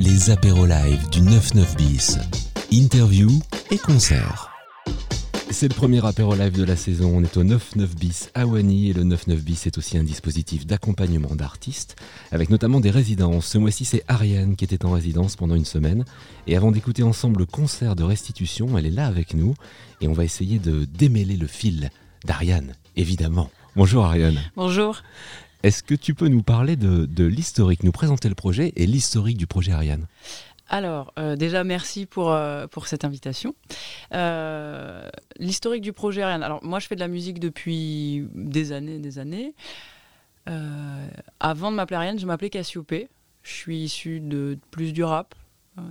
les apéros live du 99 bis. Interview et concert. C'est le premier apéro live de la saison. On est au 99 bis à Wany et le 99 bis est aussi un dispositif d'accompagnement d'artistes avec notamment des résidences. Ce mois-ci, c'est Ariane qui était en résidence pendant une semaine. Et avant d'écouter ensemble le concert de restitution, elle est là avec nous et on va essayer de démêler le fil d'Ariane, évidemment. Bonjour Ariane. Bonjour. Est-ce que tu peux nous parler de, de l'historique, nous présenter le projet et l'historique du projet Ariane? Alors, euh, déjà, merci pour, euh, pour cette invitation. Euh, l'historique du projet Ariane. Alors, moi, je fais de la musique depuis des années, des années. avant de m'appeler Ariane, je m'appelais Cassiopée. Je suis issu de plus du rap,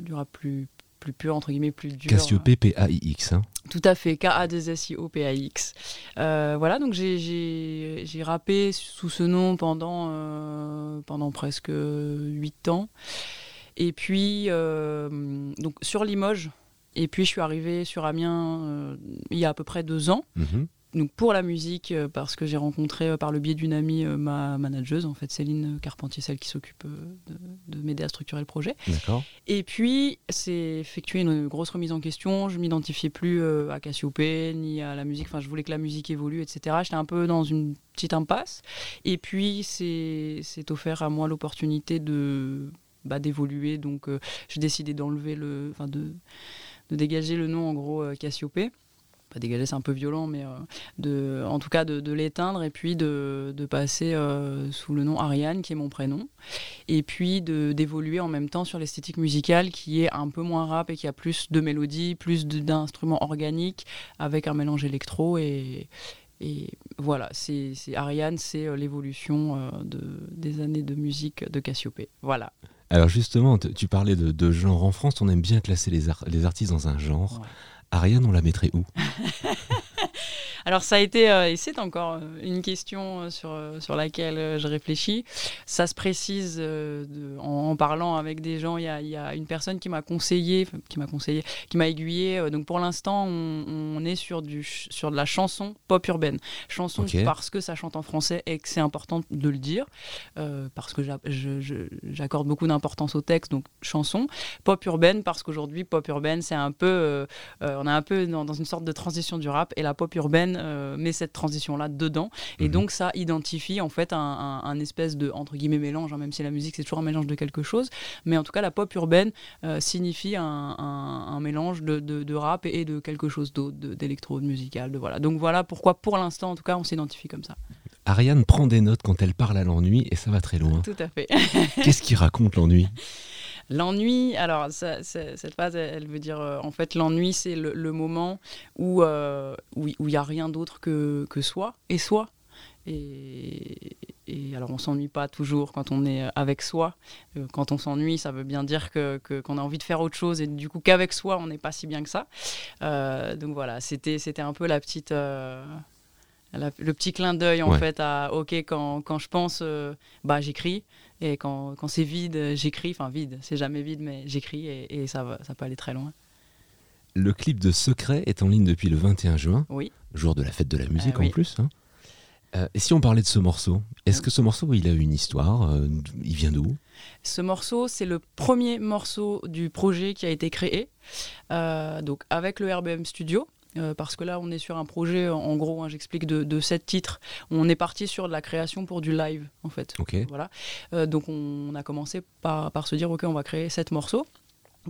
du rap plus, plus pur, entre guillemets, plus dur. Cassiopée, P-A-I-X. Hein. Tout à fait, K-A-D-S-I-O-P-A-X. voilà, donc j'ai rappé sous ce nom pendant, pendant presque 8 ans. Et puis, euh, sur Limoges, et puis je suis arrivée sur Amiens euh, il y a à peu près deux ans. Mhm. Donc pour la musique, euh, parce que j'ai rencontré par le biais d'une amie ma manageuse, en fait Céline Carpentier, celle qui s'occupe de, m'aider à structurer le projet. D'accord. Et puis c'est effectué une grosse remise en question. Je m'identifiais plus à Cassiopée ni à la musique. Enfin, je voulais que la musique évolue, etc. J'étais un peu dans une petite impasse. Et puis c'est offert à moi l'opportunité de bah, d'évoluer. Donc euh, j'ai décidé d'enlever le, enfin de, de, dégager le nom en gros euh, Cassiopée pas dégager c'est un peu violent mais euh, de en tout cas de, de l'éteindre et puis de, de passer sous le nom Ariane qui est mon prénom et puis de d'évoluer en même temps sur l'esthétique musicale qui est un peu moins rap et qui a plus de mélodies plus d'instruments organiques avec un mélange électro et, et voilà, c'est Ariane, c'est l'évolution de, des années de musique de Cassiopée. Voilà. Alors justement, tu parlais de, genre en France, on aime bien classer les, les artistes dans un genre. Ariane, on la mettrait où? Alors ça a été, euh, et c'est encore euh, une question euh, sur, sur laquelle je réfléchis, ça se précise en, parlant avec des gens, il y a, une personne qui m'a conseillé, qui m'a conseillé, qui m'a aiguillé, donc pour l'instant on, est sur, du, sur de la chanson pop urbaine. Chanson parce que ça chante en français et que c'est important de le dire, parce que j'accorde beaucoup d'importance au texte, donc chanson. Pop urbaine parce qu'aujourd'hui pop urbaine c'est un peu, on est un peu dans, dans une sorte de transition du rap et la pop urbaine euh, met cette transition-là dedans. Et mhm. donc, ça identifie en fait un, espèce de, entre guillemets, mélange, hein, même si la musique, c'est toujours un mélange de quelque chose. Mais en tout cas, la pop urbaine euh, signifie un, mélange de, rap et de quelque chose d'autre, d'électro, de musical. De, voilà. Donc, voilà pourquoi, pour l'instant, en tout cas, on s'identifie comme ça. Ariane prend des notes quand elle parle à l'ennui et ça va très loin. Tout à fait. Qu'est-ce qui raconte l'ennui? L'ennui, alors cette phrase, elle veut dire euh, en fait l'ennui, c'est le, moment où euh, où il n'y a rien d'autre que, que soi et soi. Et, et alors on s'ennuie pas toujours quand on est avec soi. Euh, quand on s'ennuie, ça veut bien dire que qu'on a envie de faire autre chose et du coup qu'avec soi, on n'est pas si bien que ça. donc voilà, c'était c'était un peu la petite le petit clin d'œil en fait à ok quand, quand je pense bah j'écris et quand, quand c'est vide, j'écris. Enfin, vide, c'est jamais vide, mais j'écris et, ça, va, ça peut aller très loin. Le clip de Secret est en ligne depuis le 21 juin, oui. jour de la fête de la musique eh en plus. Hein. Euh, et si on parlait de ce morceau, est-ce que ce morceau, il a une histoire euh, Il vient d'où? Ce morceau, c'est le premier morceau du projet qui a été créé, euh, donc avec le RBM Studio. Euh, parce que là, on est sur un projet, en gros, hein, j'explique, de, sept titres. On est parti sur de la création pour du live, en fait. Voilà. Euh, donc, on, a commencé par, se dire, OK, on va créer sept morceaux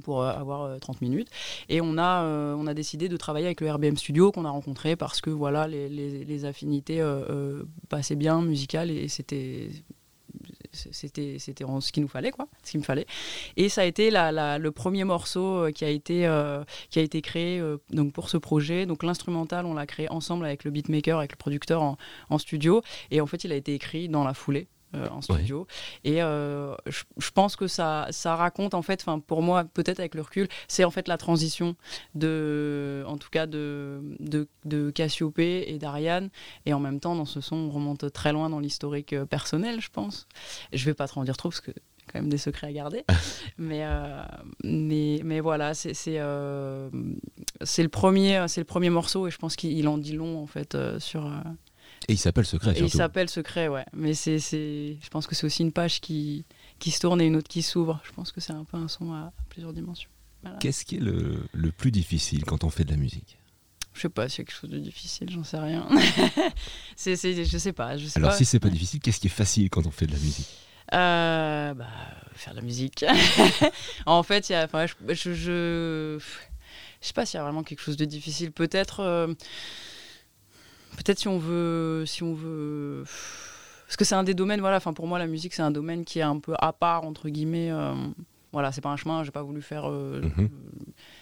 pour euh, avoir 30 minutes. Et on a, on a décidé de travailler avec le RBM Studio qu'on a rencontré parce que voilà, les, les affinités passaient bien musicales et c'était c'était c'était ce qu'il nous fallait quoi ce qu'il me fallait. Et ça a été la, le premier morceau euh, qui a été euh, qui a été créé euh, donc pour ce projet. Donc l'instrumental on l'a créé ensemble avec le beatmaker avec le producteur en, en, studio. Et en fait il a été écrit dans la foulée en studio. Et euh, je, pense que ça, ça raconte, en fait, pour moi, peut-être avec le recul, c'est en fait la transition de, en tout cas, de, de, de Cassiopée et d'Ariane. Et en même temps, dans ce son, on remonte très loin dans l'historique euh, personnel, je pense. Je vais pas trop en dire trop parce que quand même des secrets à garder. mais, mais, mais voilà, c'est c'est le, premier, le premier morceau et je pense qu'il en dit long en fait sur, et il s'appelle Secret, surtout. il s'appelle Secret, ouais. Mais c'est, je pense que c'est aussi une page qui, qui se tourne et une autre qui s'ouvre. Je pense que c'est un peu un son à, plusieurs dimensions. Qu'est-ce qui est le, le, plus difficile quand on fait de la musique? Je sais pas, s'il y a quelque chose de difficile, j'en sais rien. c'est, je sais pas. Je sais Alors, si c'est pas difficile, qu'est-ce qui est facile quand on fait de la musique? Euh, bah, Faire de la musique. en fait, y a, je, je, je, je, sais pas s'il y a vraiment quelque chose de difficile. Peut-être. Euh, peut-être si on veut. Si on veut parce que c'est un des domaines, voilà, enfin pour moi la musique c'est un domaine qui est un peu à part entre guillemets. Euh, voilà, c'est pas un chemin, j'ai pas voulu faire, euh, mhm.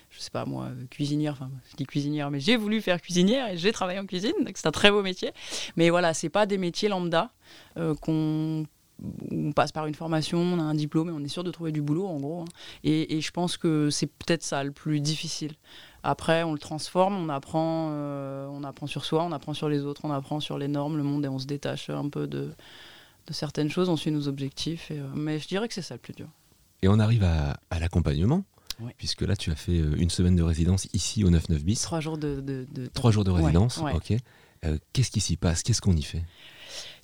je sais pas moi, cuisinière, enfin je dis cuisinière, mais j'ai voulu faire cuisinière et j'ai travaillé en cuisine, donc c'est un très beau métier. Mais voilà, c'est pas des métiers lambda euh, qu'on on passe par une formation, on a un diplôme et on est sûr de trouver du boulot en gros. Hein. Et, et, je pense que c'est peut-être ça le plus difficile. Après, on le transforme, on apprend, euh, on apprend sur soi, on apprend sur les autres, on apprend sur les normes, le monde, et on se détache un peu de, certaines choses, on suit nos objectifs. Euh, mais je dirais que c'est ça le plus dur. Et on arrive à, l'accompagnement Puisque là, tu as fait euh, une semaine de résidence ici au 99 bis. Trois jours de, Trois jours de résidence, ok. Qu'est-ce qui s'y passe? Qu'est-ce qu'on y fait?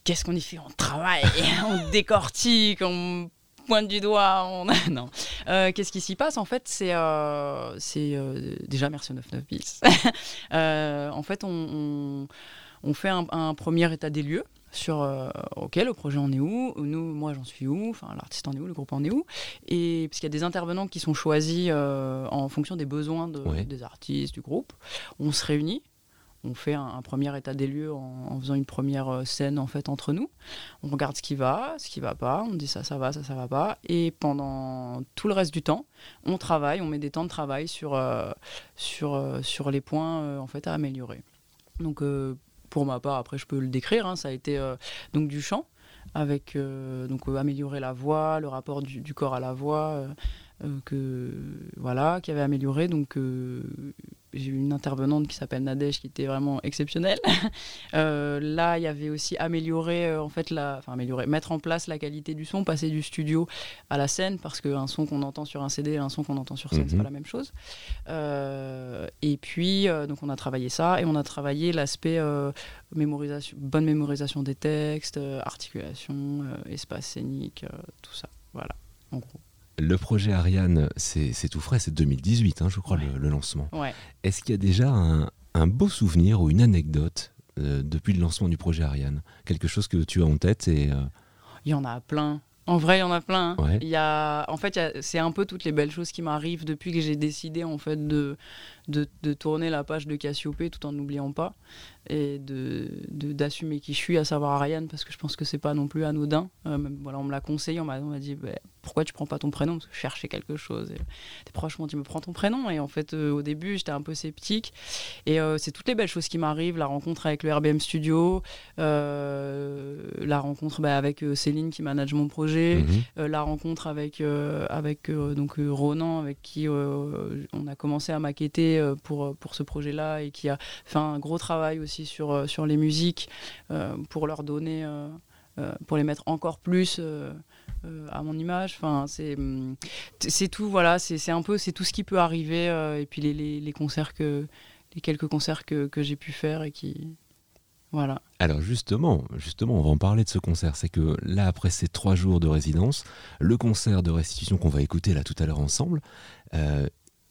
Qu'est-ce qu'on y fait? On travaille, on décortique, on pointe du doigt. On... non. Euh, qu'est-ce qui s'y passe En fait, c'est euh, euh, déjà merci au 99 bis. en fait, on, on, fait un, premier état des lieux sur ok le projet en est où nous moi j'en suis où enfin l'artiste en est où le groupe en est où et parce qu'il y a des intervenants qui sont choisis en fonction des besoins des artistes du groupe on se réunit on fait un, premier état des lieux en, faisant une première euh, scène en fait entre nous. On regarde ce qui va, ce qui va pas, on dit ça, ça va, ça, ça va pas. Et pendant tout le reste du temps, on travaille, on met des temps de travail sur, euh, sur, euh, sur les points en fait à améliorer. Donc pour ma part, après je peux le décrire, hein, ça a été donc du chant avec donc améliorer la voix, le rapport du, du corps à la voix, que voilà, qui avait amélioré donc j'ai eu une intervenante qui s'appelle Nadège qui était vraiment exceptionnelle. Euh, là, il y avait aussi améliorer, euh, en fait, la, enfin améliorer, mettre en place la qualité du son, passer du studio à la scène, parce qu'un son qu'on entend sur un CD et un son qu'on entend sur scène, c'est pas mhm. la même chose. Euh, et puis, donc on a travaillé ça et on a travaillé l'aspect mémorisation, bonne mémorisation des textes, articulation, espace scénique, tout ça. Voilà, en gros. Le projet Ariane, c'est tout frais, c'est 2018, hein, je crois, le, lancement. Est-ce qu'il y a déjà un, beau souvenir ou une anecdote euh, depuis le lancement du projet Ariane? Quelque chose que tu as en tête et, euh, Il y en a plein. En vrai, il y en a plein. Hein. Il y a, en fait, c'est un peu toutes les belles choses qui m'arrivent depuis que j'ai décidé en fait de, de, de, tourner la page de Cassiopée tout en n'oubliant pas et de d'assumer qui je suis, à savoir Ariane, parce que je pense que c'est pas non plus anodin. Euh, voilà, on me l'a conseillé, on m'a dit bah, pourquoi tu prends pas ton prénom? Parce que je cherchais quelque chose. Et des proches m'ont dit me prends ton prénom. Et en fait, euh, au début, j'étais un peu sceptique. Et euh, c'est toutes les belles choses qui m'arrivent la rencontre avec le RBM Studio, la rencontre bah, avec Céline qui manage mon projet, mhm. la rencontre avec, avec donc, Ronan, avec qui on a commencé à maqueter pour, pour ce projet-là et qui a fait un gros travail aussi sur, euh, sur les musiques euh, pour leur donner, euh, pour les mettre encore plus à mon image. Enfin, c'est hum, c'est tout, voilà, c'est un peu c'est tout ce qui peut arriver et puis les, les, les, concerts que les quelques concerts que, que j'ai pu faire et qui voilà. Alors justement, justement, on va en parler de ce concert. C'est que là, après ces trois jours de résidence, le concert de restitution qu'on va écouter là tout à l'heure ensemble,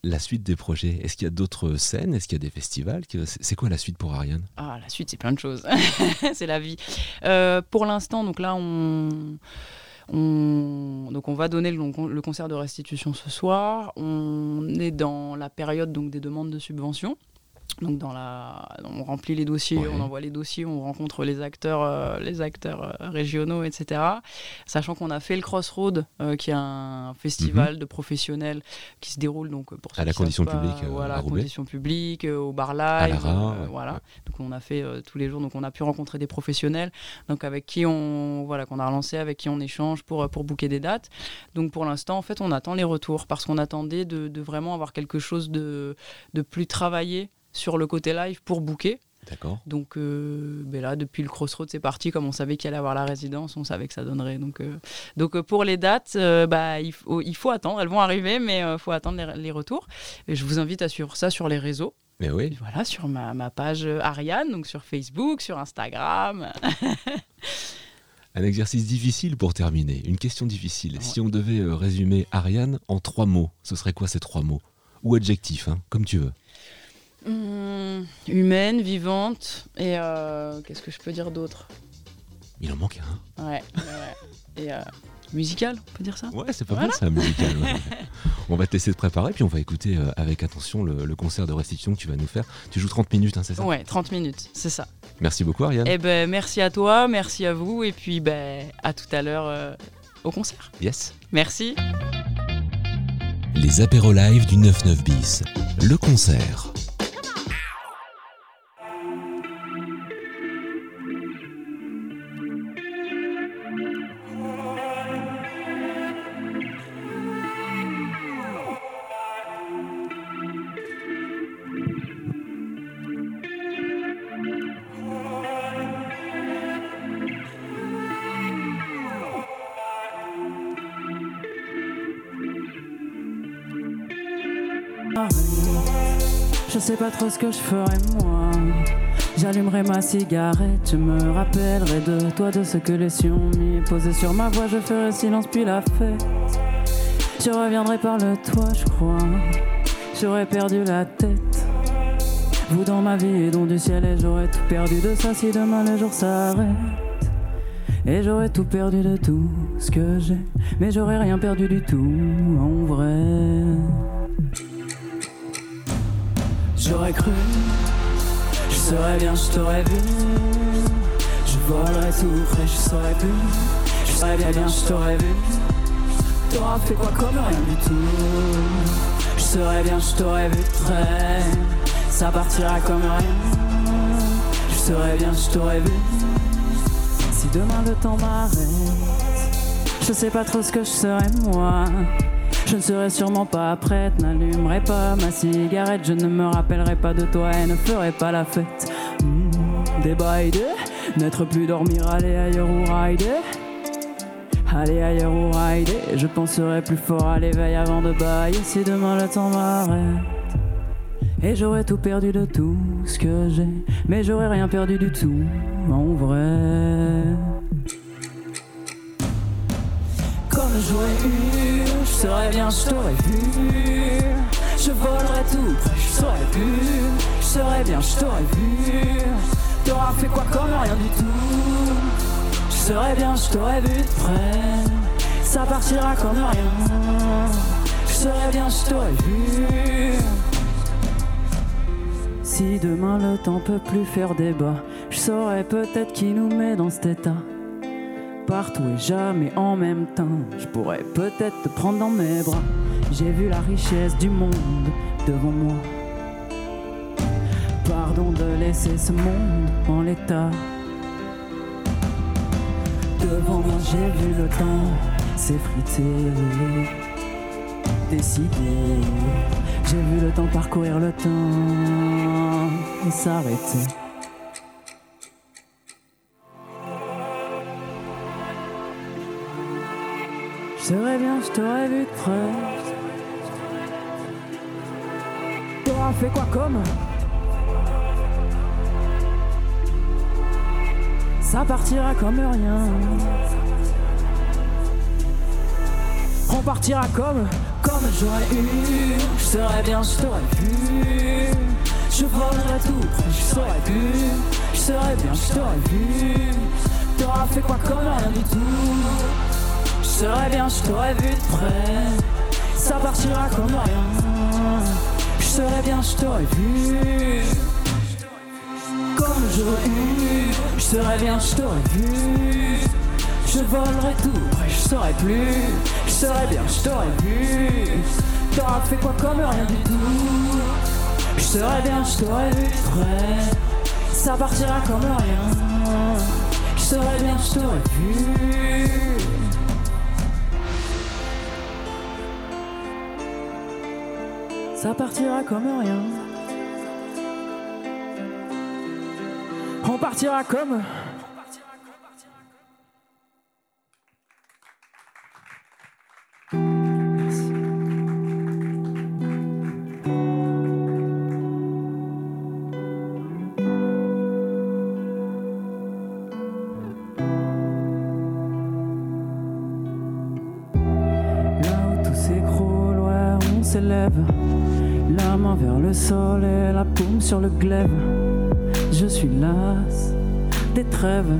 la suite des projets? Est-ce qu'il y a d'autres scènes? Est-ce qu'il y a des festivals C'est quoi la suite pour Ariane? Ah, la suite, c'est plein de choses. c'est la vie. Euh, pour l'instant, donc là, on, va donner le, le, concert de restitution ce soir. On est dans la période donc des demandes de subventions. Donc dans la, on remplit les dossiers, on envoie les dossiers, on rencontre les acteurs, euh, les acteurs euh, régionaux, etc. Sachant qu'on a fait le Crossroad, euh, qui est un festival mhm. de professionnels qui se déroule donc pour à la condition publique, voilà, à condition publique, au bar live, voilà. Donc on a fait tous les jours, donc on a pu rencontrer des professionnels, donc avec qui on, voilà, qu'on a relancé, avec qui on échange pour pour booker des dates. Donc pour l'instant, en fait, on attend les retours parce qu'on attendait de, de, vraiment avoir quelque chose de de plus travaillé sur le côté live pour booker. D'accord. Donc euh, ben là, depuis le Crossroad, c'est parti. Comme on savait qu'il allait avoir la résidence, on savait que ça donnerait. Donc, euh, donc euh, pour les dates, bah, il, faut, il faut attendre. Elles vont arriver, mais il faut attendre les, retours. Et je vous invite à suivre ça sur les réseaux. Mais oui. Voilà, sur ma, ma, page Ariane, donc sur Facebook, sur Instagram. Un exercice difficile pour terminer, une question difficile. Si on devait résumer Ariane en trois mots, ce serait quoi ces trois mots? Ou adjectifs, hein, comme tu veux. Mmh, humaine, vivante, et euh, qu'est-ce que je peux dire d'autre? Il en manque un. Ouais, et euh, musical, on peut dire ça? Ouais, c'est pas mal ça, musical. on va te laisser te préparer, puis on va écouter avec attention le, concert de restitution que tu vas nous faire. Tu joues 30 minutes, hein, c'est ça? Ouais, 30 minutes, c'est ça. Merci beaucoup Ariane. Eh ben, merci à toi, merci à vous et puis ben, à tout à l'heure euh, au concert. Yes. Merci. Les apéros live du 99 bis. Le concert. Pas trop ce que je ferai moi. J'allumerai ma cigarette, je me rappellerai de toi, de ce que les sions mis posé sur ma voix. Je ferai silence puis la fête. Je reviendrai par le toit, je crois. J'aurais perdu la tête. Vous dans ma vie et dans du ciel, et j'aurais tout perdu de ça si demain le jour s'arrête. Et j'aurais tout perdu de tout ce que j'ai, mais j'aurais rien perdu du tout en vrai. J'aurais cru, je serais bien, je t'aurais vu. Je volerais tout près, je serais plus. Je serais bien, bien, je t'aurais vu. T'auras fait quoi comme rien du tout. Je serais bien, je t'aurais vu très. Ça partira comme rien. Je serais bien, je t'aurais vu. Si demain le temps m'arrête, je sais pas trop ce que je serais moi. Je ne serai sûrement pas prête, n'allumerai pas ma cigarette, je ne me rappellerai pas de toi et ne ferai pas la fête. Mmh, n'être plus dormir, aller ailleurs ou rider. Aller ailleurs ou rider, je penserai plus fort à l'éveil avant de bailler si demain le temps m'arrête. Et j'aurais tout perdu de tout ce que j'ai, mais j'aurais rien perdu du tout en vrai. J'aurais je serais bien, je t'aurais vu. Je volerais tout, je serais plus. Je serais bien, je t'aurais vu. T'auras fait quoi comme rien du tout. Je serais bien, je t'aurais vu de près. Ça partira comme rien. Je serais bien, je t'aurais vu. Si demain le temps peut plus faire débat, je saurais peut-être qui nous met dans cet état partout et jamais en même temps. Je pourrais peut-être te prendre dans mes bras. J'ai vu la richesse du monde devant moi. Pardon de laisser ce monde en l'état. Devant moi, j'ai vu le temps s'effriter, décider. J'ai vu le temps parcourir le temps et s'arrêter. T'aurais vu près. T'auras fait quoi comme? Ça partira comme rien. On partira comme, comme j'aurais eu. Je serais bien, je t'aurais vu. Je volerais tout, je serais plus. Je serais bien, je t'aurais vu. T'auras fait quoi comme rien du tout? Je serais bien, je t'aurais vu de près. Ça partira comme rien. Je serais bien, je t'aurais vu. Comme j'aurais eu, je serais bien, je t'aurais vu. Je volerais tout, je serais plus. Je serais bien, je t'aurais vu. T'auras fait quoi comme rien du tout. Je serais bien, je t'aurais vu de près. Ça partira comme rien. Je serais bien, je t'aurais vu. Ça partira comme rien. On partira comme... sur le glaive. Je suis las des trêves.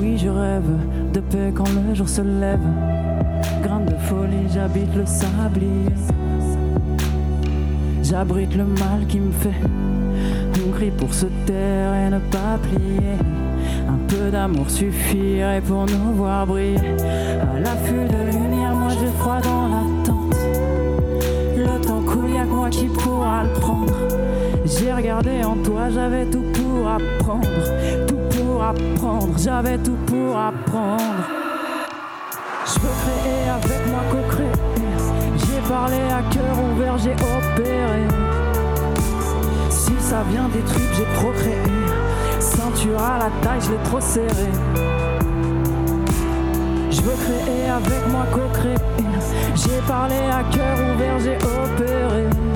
Oui, je rêve de paix quand le jour se lève. Grain de folie, j'habite le sablier. J'abrite le mal qui me fait. On crie pour se taire et ne pas plier. Un peu d'amour suffirait pour nous voir briller. À l'affût de lumière, moi j'ai froid dans l'attente. Le temps coule, y'a moi qui pourra le prendre? J'ai regardé en toi, j'avais tout pour apprendre. Tout pour apprendre, j'avais tout pour apprendre. Je créer avec moi co-créer. J'ai parlé à cœur ouvert, j'ai opéré. Si ça vient des tripes, j'ai procréé. Ceinture à la taille, je l'ai trop serré. Je veux créer avec moi co-créer. J'ai parlé à cœur ouvert, j'ai opéré.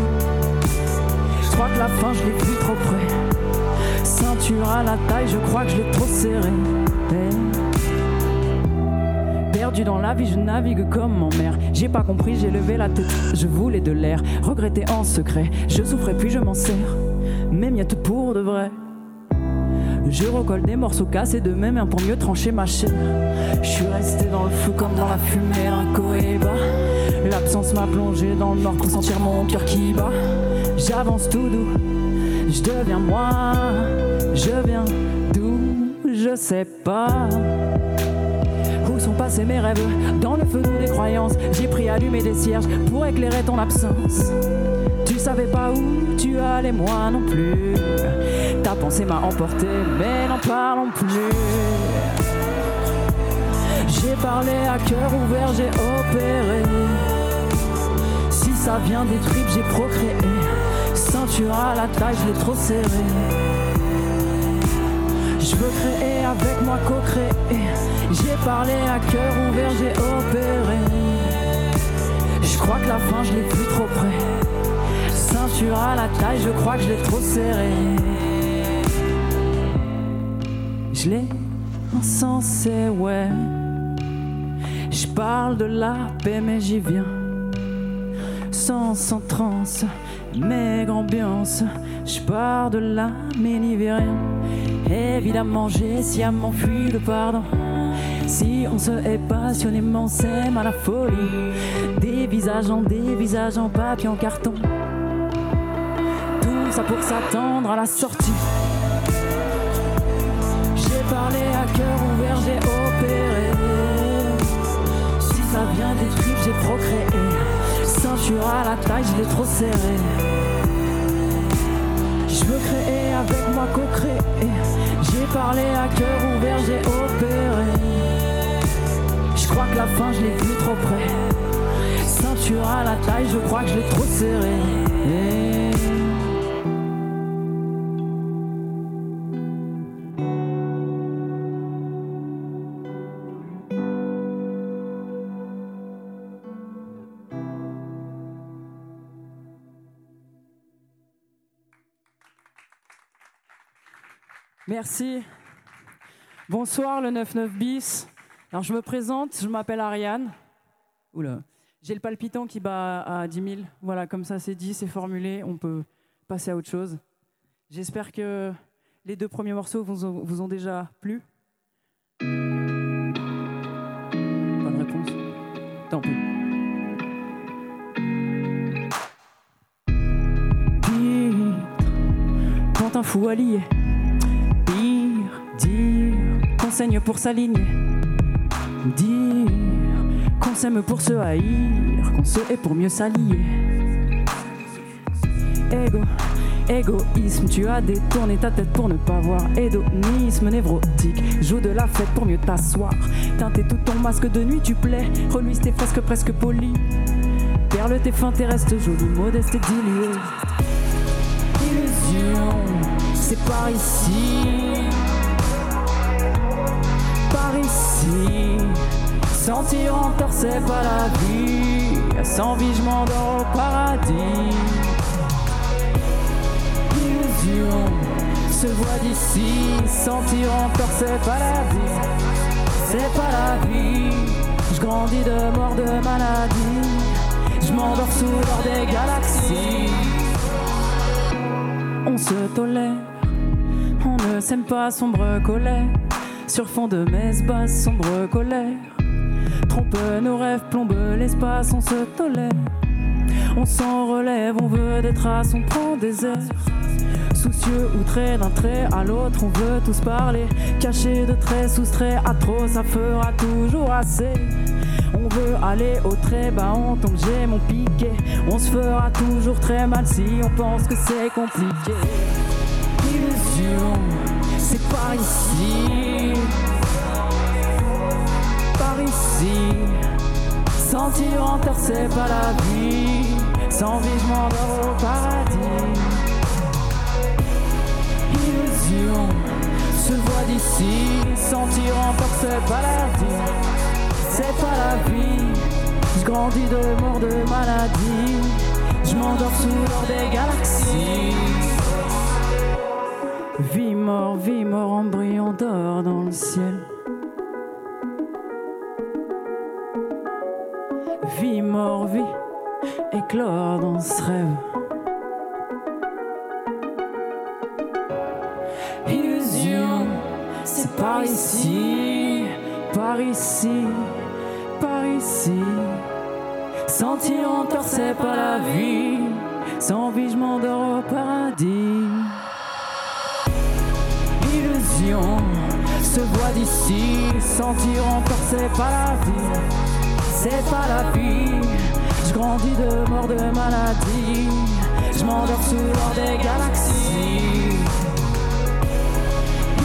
La fin, je l'ai trop près. Ceinture à la taille, je crois que je l'ai trop serré. Perdu dans la vie, je navigue comme en mer. J'ai pas compris, j'ai levé la tête. Je voulais de l'air, regretté en secret. Je souffrais puis je m'en sers. A tout pour de vrai. Je recolle des morceaux cassés de mes mains pour mieux trancher ma chair. Je suis resté dans le flou comme dans la fumée, un coéba. L'absence m'a plongé dans le nord pour sentir mon cœur qui bat. J'avance tout doux, je deviens moi. Je viens d'où, je sais pas. Où sont passés mes rêves? Dans le feu des croyances, j'ai pris allumer des cierges pour éclairer ton absence. Tu savais pas où tu allais, moi non plus. Ta pensée m'a emporté, mais n'en parlons plus. J'ai parlé à cœur ouvert, j'ai opéré. Si ça vient des tripes, j'ai procréé. Ceinture à la taille, je l'ai trop serré. Je veux créer avec moi co-créer. J'ai parlé à cœur ouvert, j'ai opéré. Je crois que la fin, je l'ai plus trop près. Ceinture à la taille, je crois que je l'ai trop serré. Je l'ai insensé, ouais. Je parle de la paix, mais j'y viens. Sans en maigre ambiance. Je pars de là, mais n'y vais rien. Évidemment, j'ai sciemment fui le pardon. Si on se hait passionnément, s'aime à la folie. Des visages en des visages en papier, en carton. Tout ça pour s'attendre à la sortie. J'ai parlé à cœur ouvert, j'ai opéré. Si ça vient des tripes, j'ai procréé. Ceinture à la taille, je l'ai trop serré. Je veux créer avec moi co-créer. J'ai parlé à cœur ouvert, j'ai opéré. Je crois que la fin, je l'ai vu trop près. Ceinture à la taille, je crois que je l'ai trop serré. Merci. Bonsoir le 99 bis. Alors je me présente, je m'appelle Ariane. Oula. J'ai le palpitant qui bat à 10 000. Voilà, comme ça c'est dit, c'est formulé, on peut passer à autre chose. J'espère que les deux premiers morceaux vous ont, déjà plu. Bonne réponse. Tant pis. Quand un fou allié Dire qu'on saigne pour s'aligner. Dire qu'on s'aime pour se haïr, qu'on se hait pour mieux s'allier. Ego, égoïsme, tu as détourné ta tête pour ne pas voir. Hédonisme névrotique, joue de la fête pour mieux t'asseoir. Teinter tout ton masque de nuit, tu plais. Reluise tes fresques presque polies. Perle tes fins, tes restes jolis, modeste et. Illusion, c'est par ici Sentir en tort, c'est pas la vie. Sans vie, je m'endors au paradis. Illusion se voit d'ici. Sentir en tort, c'est pas la vie. C'est pas la vie. Je grandis de mort, de maladie. Je m'en m'endors sous l'or des galaxies. On se tolère, on ne s'aime pas, sombre colère. Sur fond de messe basse, sombre colère. Trompe nos rêves, plombe l'espace, on se tolère. On s'en relève, on veut des traces, on prend des airs. Soucieux, outré d'un trait à l'autre, on veut tous parler. Caché de traits, soustrait à trop, ça fera toujours assez. On veut aller au trait, bah on tombe, j'ai mon piqué. On se fera toujours très mal si on pense que c'est compliqué. Illusion, c'est par ici. Ici. Sentir en terre, c'est pas la vie. Sans vie, je m'endors au paradis. Illusion, se voit d'ici. Sentir en terre, c'est pas la vie. C'est pas la vie. Je grandis de mort de maladie. Je m'endors sous l'or des galaxies. Vie mort, vie mort, embryon d'or dans le ciel. Vie mort, vie éclore dans ce rêve. Illusion, c'est par ici, par ici, par ici. Sentir en terre, c'est pas la vie. Sans vie, je m'endors au paradis. Illusion, se voit d'ici. Sentir encore, c'est pas la vie. C'est pas la vie. Je grandis de mort de maladie. Je m'endors sous l'or des galaxies.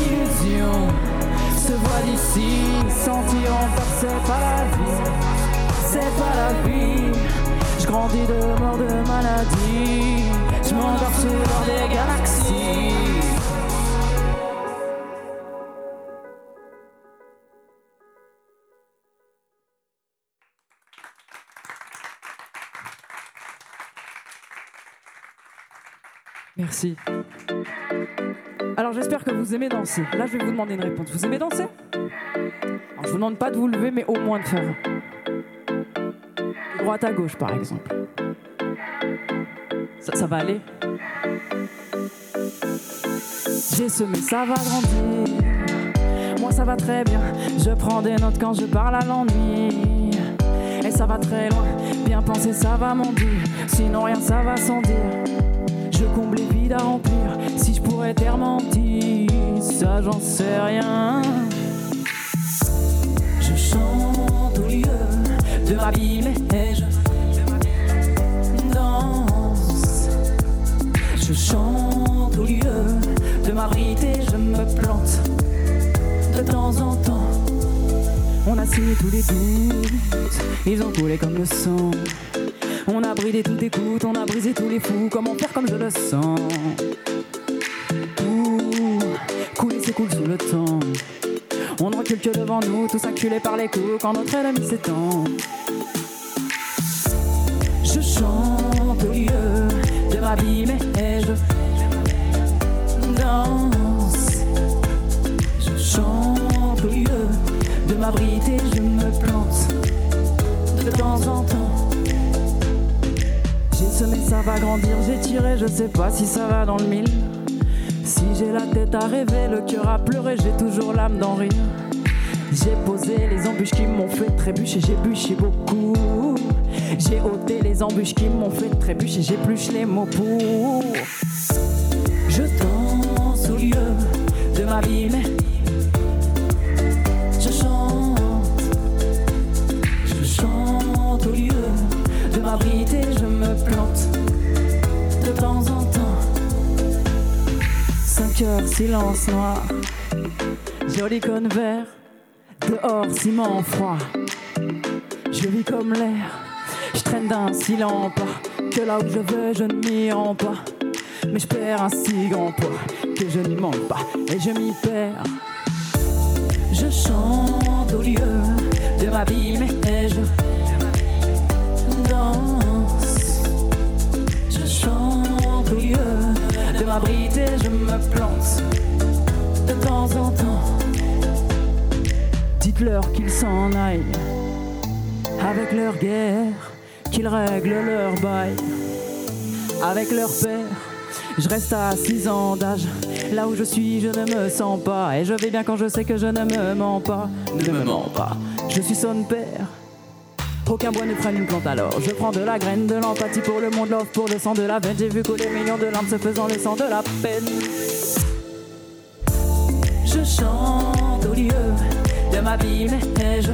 Illusion, se voit d'ici. Sentir encore, c'est pas la vie. C'est pas la vie. Je grandis de mort de maladie. Je m'endors sous l'or des galaxies. Merci. Alors j'espère que vous aimez danser. Là, je vais vous demander une réponse. Vous aimez danser? Je vous demande pas de vous lever, mais au moins de faire. Droite à gauche, par exemple. Ça, ça va aller? J'ai semé, ça va grandir. Moi, ça va très bien. Je prends des notes quand je parle à l'ennui. Et ça va très loin. Bien penser, ça va monter. Sinon, rien, ça va sans dire. Je comble les vides à remplir. Si je pourrais t'air menti, ça j'en sais rien. Je chante au lieu de ma vie, mais je danse. Je chante au lieu de m'abriter, je me plante de temps en temps. On a signé tous les doutes, ils ont coulé comme le sang. On a bridé tout écoute, on a brisé tous les fous. Comment faire comme je le sens Tout couler s'écoule sous le temps. On ne recule que devant nous, tous acculés par les coups quand notre ennemi s'étend. Je chante au lieu de ma vie, mais je danse. Je chante au lieu de m'abriter, je me plante de temps en temps. Semé, ça va grandir, j'ai tiré, je sais pas si ça va dans le mille. Si j'ai la tête à rêver, le cœur à pleurer, j'ai toujours l'âme d'en rire. J'ai posé les embûches qui m'ont fait trébucher, j'ai bûché beaucoup. J'ai ôté les embûches qui m'ont fait trébucher, j'épluche les mots pour. Je danse au lieu de ma vie, mais Silence noir, joli cône vert, dehors ciment froid. Je vis comme l'air, je traîne d'un silent pas, que là où je vais je ne m'y rends pas. Mais je perds un si grand poids que je n'y manque pas et je m'y perds. Je chante au lieu de ma vie, mais je m'abriter, je me plante de temps en temps. Dites-leur qu'ils s'en aillent avec leur guerre, qu'ils règlent leur bail avec leur père. Je reste à 6 ans d'âge, là où je suis, je ne me sens pas. Et je vais bien quand je sais que je ne me mens pas, ne me mens pas. Je suis son père. Aucun bois ne prenne une plante alors. Je prends de la graine, de l'empathie pour le monde, love pour le sang de la veine. J'ai vu couler millions de larmes se faisant le sang de la peine. Je chante au lieu de ma mais je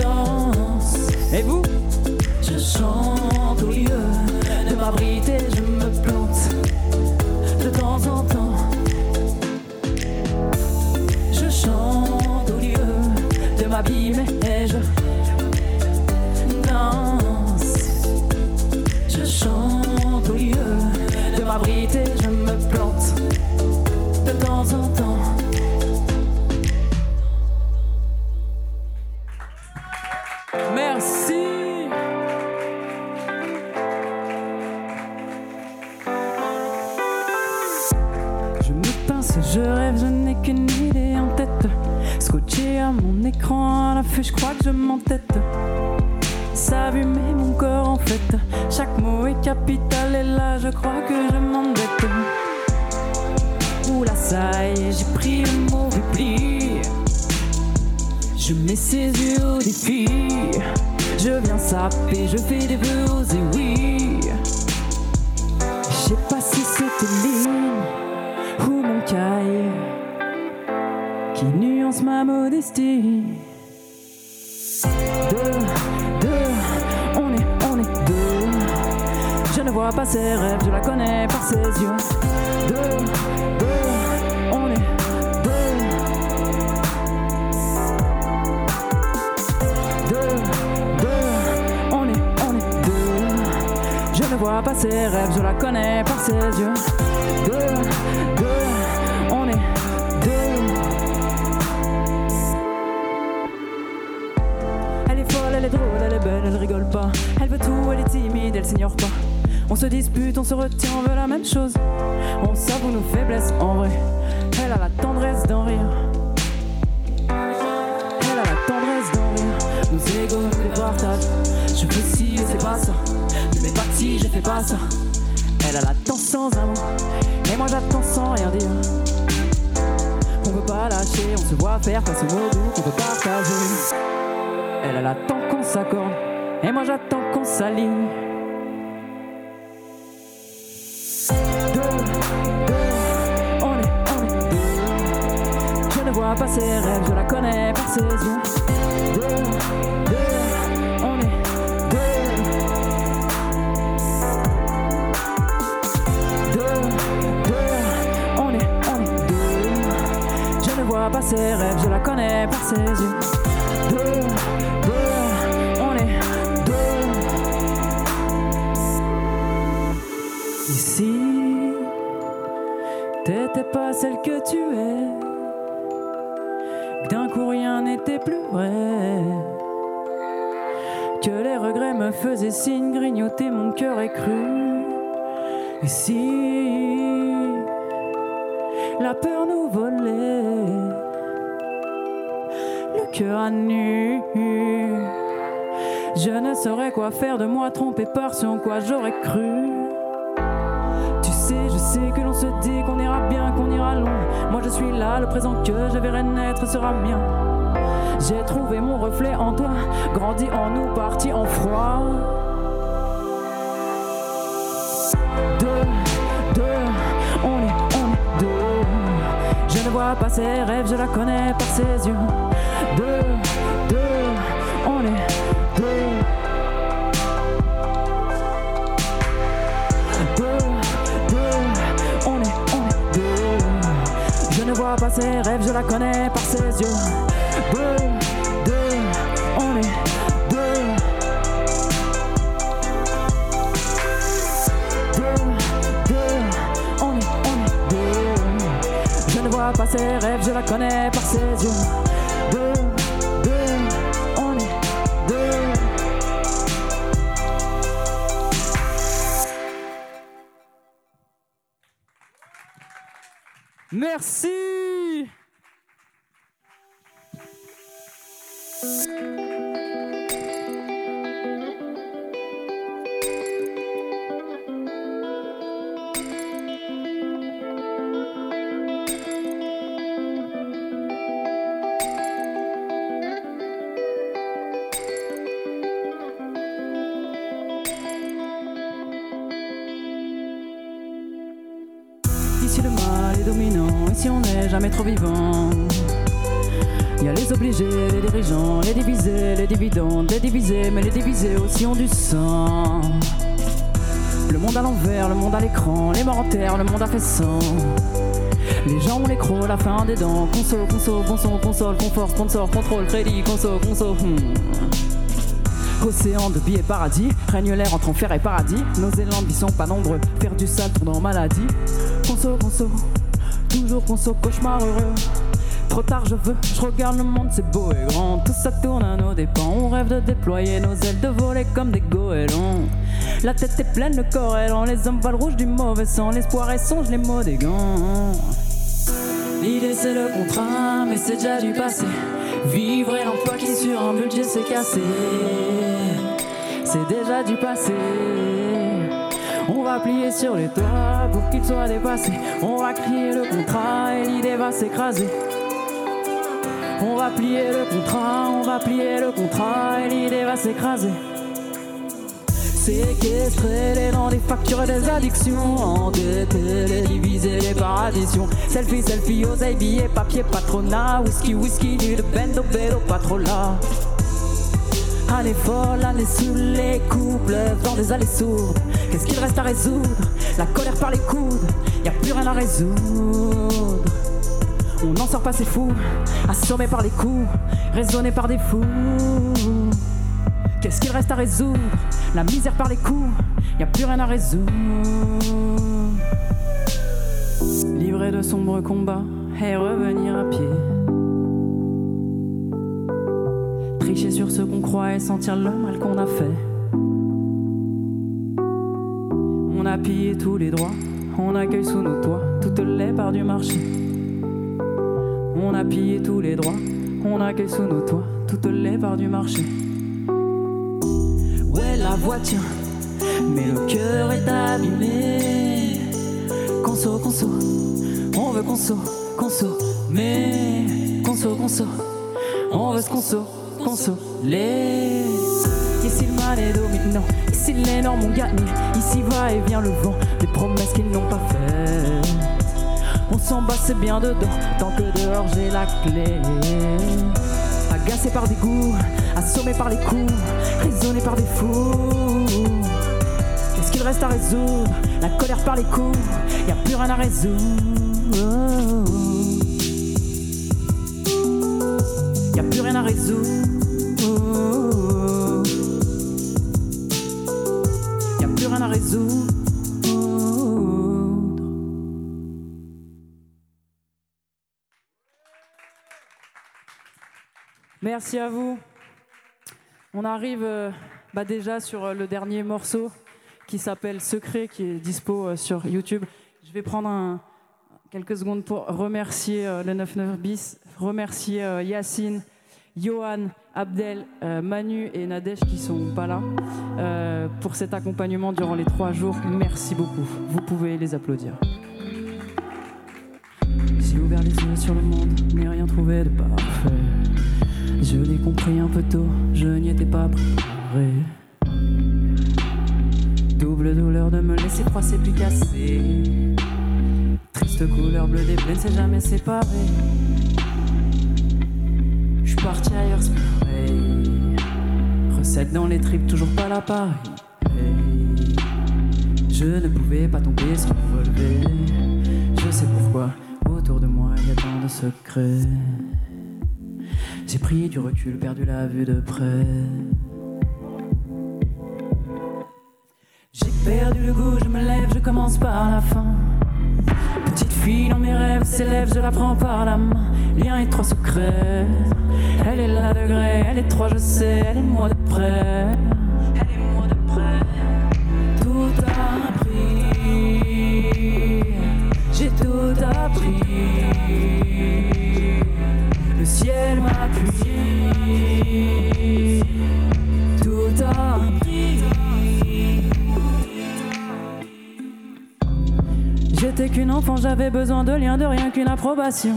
danse. Et vous? Je chante au lieu de m'abriter, je me plante de temps en temps. Je chante au lieu de ma Pas ses rêves, je la connais par ses yeux. Deux, deux, on est deux. Elle est folle, elle est drôle, elle est belle, elle rigole pas. Elle veut tout, elle est timide, elle s'ignore pas. On se dispute, on se retient, on veut la même chose. On s'avoue nos faiblesses en vrai. Elle a la tendresse d'en rire. Elle a la tendresse d'en rire. Nos nous les partagent. Je veux si c'est pas ça. Je fais pas ça. Elle a la temps sans amour. Et moi j'attends sans rien dire. On veut pas lâcher, on se voit faire face mots doux qu'on peut partager. Elle a l'attend qu'on s'accorde, et moi j'attends qu'on s'aligne. Je ne vois pas ses rêves, je la connais par ses yeux. Ses rêves, je la connais par ses yeux. Deux, deux, on est deux. Ici, t'étais pas celle que tu es. D'un coup rien n'était plus vrai. Que les regrets me faisaient signe, grignoter mon cœur est cru. Ici, la peur nous volait Je ne saurais quoi faire de moi, trompé par ce en quoi j'aurais cru. Tu sais, je sais que l'on se dit qu'on ira bien, qu'on ira loin. Moi je suis là, le présent que je verrai naître sera mien. J'ai trouvé mon reflet en toi, grandi en nous, parti en froid. Deux, deux, on est, on est deux. Je ne vois pas ses rêves, je la connais par ses yeux. Deux, deux, on est deux. Deux, deux, on est, on est deux. Je ne vois pas ses rêves, je la connais par ses yeux. Deux, deux, on est deux. Deux, deux, on est, on est deux. Je ne vois pas ses rêves, je la connais par ses yeux. Merci. Y a les obligés, les dirigeants, les divisés, les dividendes, les divisés, mais les divisés aussi ont du sang. Le monde à l'envers, le monde à l'écran, les morts en terre, le monde affaissant. Les gens ont les crocs, la fin des dents. Conso, conso, console, console, confort, sponsor, contrôle, crédit, conso, conso. Hmm. Océan de billets paradis, règne l'air entre enfer et paradis. Nos élans qui sont pas nombreux, faire du sale tournant maladie. Conso, conso, toujours conso, cauchemar heureux. Trop tard je veux, je regarde le monde, c'est beau et grand. Tout ça tourne à nos dépens. On rêve de déployer nos ailes, de voler comme des goélands. La tête est pleine, le corps est lent. Les hommes valent rouge du mauvais sang. L'espoir est songe, les mots des gants. L'idée c'est le contrat, mais c'est déjà du passé. Vivre et l'emploi qui sur un budget s'est cassé. C'est déjà du passé. On va plier sur les toits pour qu'il soit dépassé. On va crier le contrat et l'idée va s'écraser. On va plier le contrat, on va plier le contrat et l'idée va s'écraser. Séquestrer les noms des factures et des addictions. Endetter les diviser les paradisions. Selfie, selfie, oseille, billets, papier, patronat. Whisky, whisky, nu de bendo, bédo, pas trop là. Allez folle, allez sous les couples, dans des allées sourdes. Qu'est-ce qu'il reste à résoudre? La colère par les coudes, y a plus rien à résoudre. On n'en sort pas, c'est fou. Assommé par les coups, raisonné par des fous. Qu'est-ce qu'il reste à résoudre? La misère par les coups, y a plus rien à résoudre. Livré de sombres combats et revenir à pied. Tricher sur ce qu'on croit et sentir le mal qu'on a fait. On a pillé tous les droits, on accueille sous nos toits toutes les parts du marché. On a pillé tous les droits, on accueille sous nos toits toutes les parts du marché. Ouais, la voiture, mais le cœur est abîmé. Conso, conso, on veut conso, conso, mais conso, conso, on veut se conso, consoler. Ici le mal est dominant, ici les normes ont gagné, ici va et vient le vent, des promesses qu'ils n'ont pas faites. On s'en bat, bien dedans, tant que dehors j'ai la clé. Agacé par des goûts, assommé par les coups, raisonné par des fous. Qu'est-ce qu'il reste à résoudre? La colère par les coups, y a plus rien à résoudre. Merci à vous. On arrive euh, bah, déjà sur euh, le dernier morceau qui s'appelle Secret, qui est dispo euh, sur YouTube. Je vais prendre quelques secondes pour remercier euh, le 99 bis, remercier Yacine, Johan, Abdel, Manu et Nadège qui sont pas là pour cet accompagnement durant les trois jours. Merci beaucoup. Vous pouvez les applaudir. Un peu tôt, je n'y étais pas préparé. Double douleur de me laisser froisser puis casser. Triste couleur bleu des plaines, c'est jamais séparé. Je suis parti ailleurs, c'est. Recette dans les tripes, toujours pas l'appareil. Hey. Je ne pouvais pas tomber sans me relever. Je sais pourquoi, autour de moi il y a tant de secrets. J'ai pris du recul, perdu la vue de près. J'ai perdu le goût, je me lève, je commence par la fin. Petite fille dans mes rêves s'élève, je la prends par la main. Lien étroit secret. Elle est là de gré, elle est trois, je sais, elle est moi de près. Qu'une enfant, j'avais besoin de liens, de rien qu'une approbation.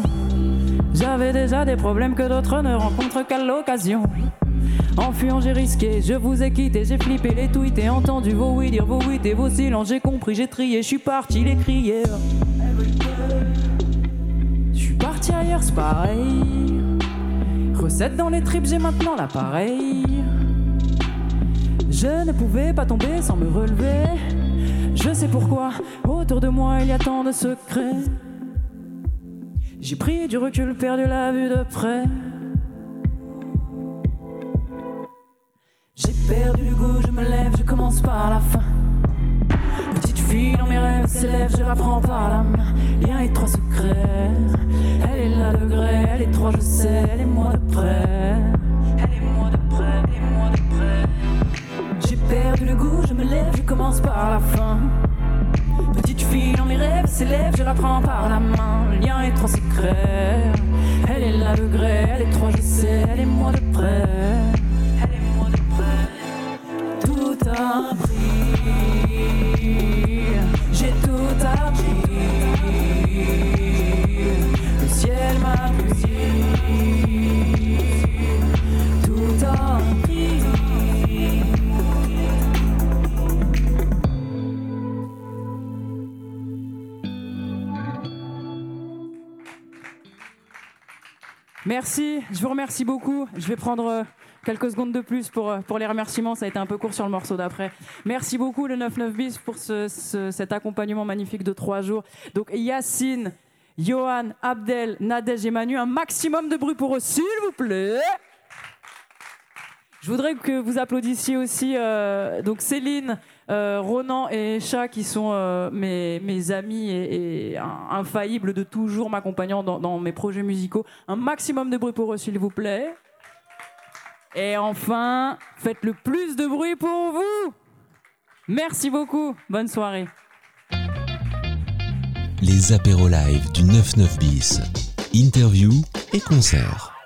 J'avais déjà des problèmes que d'autres ne rencontrent qu'à l'occasion. En fuyant, j'ai risqué, je vous ai quitté, j'ai flippé les tweets et entendu vos oui dire vos oui et vos silences. J'ai compris, j'ai trié, je suis parti les crier. ailleurs, c'est pareil. Recette dans les tripes, j'ai maintenant l'appareil. Je ne pouvais pas tomber sans me relever. Je sais pourquoi, autour de moi il y a tant de secrets. J'ai pris du recul, perdu la vue de près. J'ai perdu le goût, je me lève, je commence par la fin. Petite fille dans mes rêves s'élève, je la prends par la main. Lien et trois secrets. Elle est là de gré, elle est trois, je sais, elle est moi de près. Elle est moi de près, elle est moi de près. J'ai perdu le goût, je commence par la fin. Petite fille dans mes rêves s'élève, je la prends par la main. Lien et trois secrets. Elle est là de gré, elle est trois, je sais, elle est moi de près. Elle est moi de près. Tout a Merci, je vous remercie beaucoup. Je vais prendre euh, quelques secondes de plus pour, euh, pour les remerciements. Ça a été un peu court sur le morceau d'après. Merci beaucoup, le 99 bis, pour ce- ce- cet accompagnement magnifique de trois jours. Donc, Yacine, Johan, Abdel, Nadège et Manu, un maximum de bruit pour eux, s'il vous plaît. Je voudrais que vous applaudissiez aussi euh, donc Céline, euh, Ronan et Chat qui sont euh, mes, amis et, infaillibles de toujours m'accompagnant dans, dans mes projets musicaux. Un maximum de bruit pour eux, s'il vous plaît. Et enfin, faites le plus de bruit pour vous. Merci beaucoup. Bonne soirée. Les apéros live du 99 bis. Interview et concert.